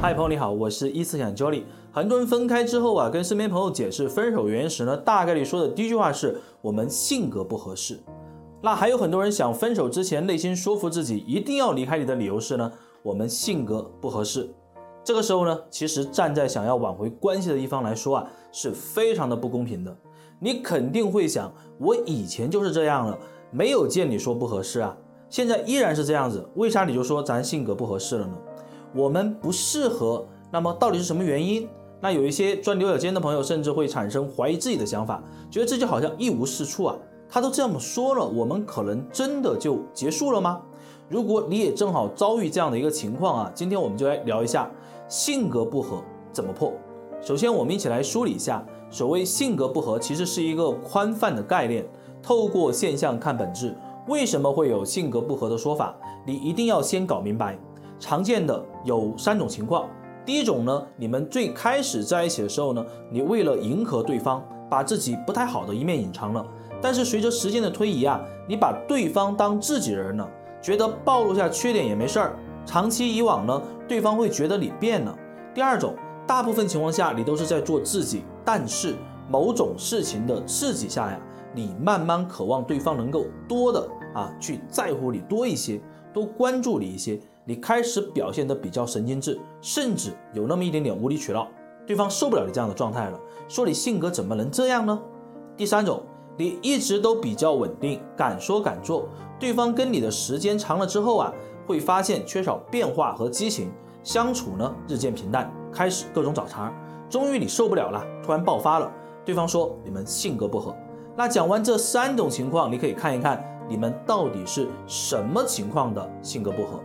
嗨，朋友你好，我是一思想 Jolly。很多人分开之后啊，跟身边朋友解释分手原因时呢，大概率说的第一句话是我们性格不合适。那还有很多人想分手之前，内心说服自己一定要离开你的理由是呢，我们性格不合适。这个时候呢，其实站在想要挽回关系的一方来说啊，是非常的不公平的。你肯定会想，我以前就是这样了，没有见你说不合适啊，现在依然是这样子，为啥你就说咱性格不合适了呢？我们不适合，那么到底是什么原因？那有一些钻牛角尖的朋友，甚至会产生怀疑自己的想法，觉得自己好像一无是处啊。他都这么说了，我们可能真的就结束了吗？如果你也正好遭遇这样的一个情况啊，今天我们就来聊一下性格不合怎么破。首先，我们一起来梳理一下，所谓性格不合，其实是一个宽泛的概念，透过现象看本质。为什么会有性格不合的说法？你一定要先搞明白。常见的有三种情况，第一种呢，你们最开始在一起的时候呢，你为了迎合对方，把自己不太好的一面隐藏了。但是随着时间的推移啊，你把对方当自己人了，觉得暴露下缺点也没事儿。长期以往呢，对方会觉得你变了。第二种，大部分情况下你都是在做自己，但是某种事情的刺激下呀，你慢慢渴望对方能够多的啊去在乎你多一些，多关注你一些。你开始表现得比较神经质，甚至有那么一点点无理取闹，对方受不了你这样的状态了，说你性格怎么能这样呢？第三种，你一直都比较稳定，敢说敢做，对方跟你的时间长了之后啊，会发现缺少变化和激情，相处呢日渐平淡，开始各种找茬，终于你受不了了，突然爆发了，对方说你们性格不合。那讲完这三种情况，你可以看一看你们到底是什么情况的性格不合。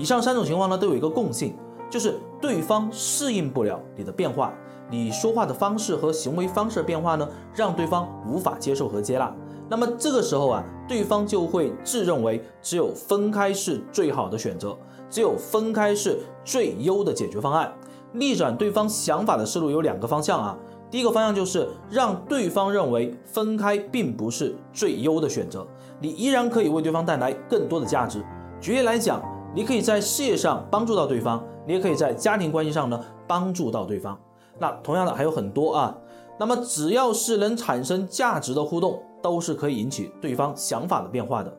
以上三种情况呢，都有一个共性，就是对方适应不了你的变化，你说话的方式和行为方式的变化呢，让对方无法接受和接纳。那么这个时候啊，对方就会自认为只有分开是最好的选择，只有分开是最优的解决方案。逆转对方想法的思路有两个方向啊，第一个方向就是让对方认为分开并不是最优的选择，你依然可以为对方带来更多的价值。举例来讲。你可以在事业上帮助到对方，你也可以在家庭关系上呢帮助到对方。那同样的还有很多啊。那么只要是能产生价值的互动，都是可以引起对方想法的变化的。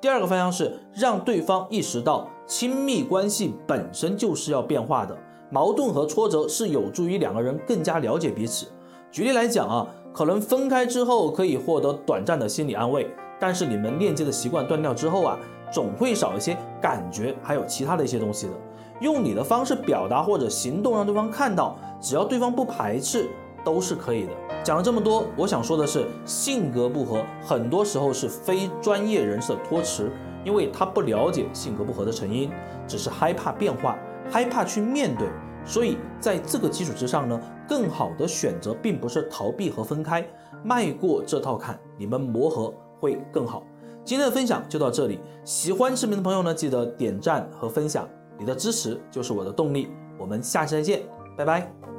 第二个方向是让对方意识到亲密关系本身就是要变化的，矛盾和挫折是有助于两个人更加了解彼此。举例来讲啊，可能分开之后可以获得短暂的心理安慰，但是你们链接的习惯断掉之后啊。总会少一些感觉，还有其他的一些东西的。用你的方式表达或者行动让对方看到，只要对方不排斥，都是可以的。讲了这么多，我想说的是，性格不合很多时候是非专业人士的托词，因为他不了解性格不合的成因，只是害怕变化，害怕去面对。所以在这个基础之上呢，更好的选择并不是逃避和分开，迈过这套坎，你们磨合会更好。今天的分享就到这里，喜欢视频的朋友呢，记得点赞和分享，你的支持就是我的动力。我们下期再见，拜拜。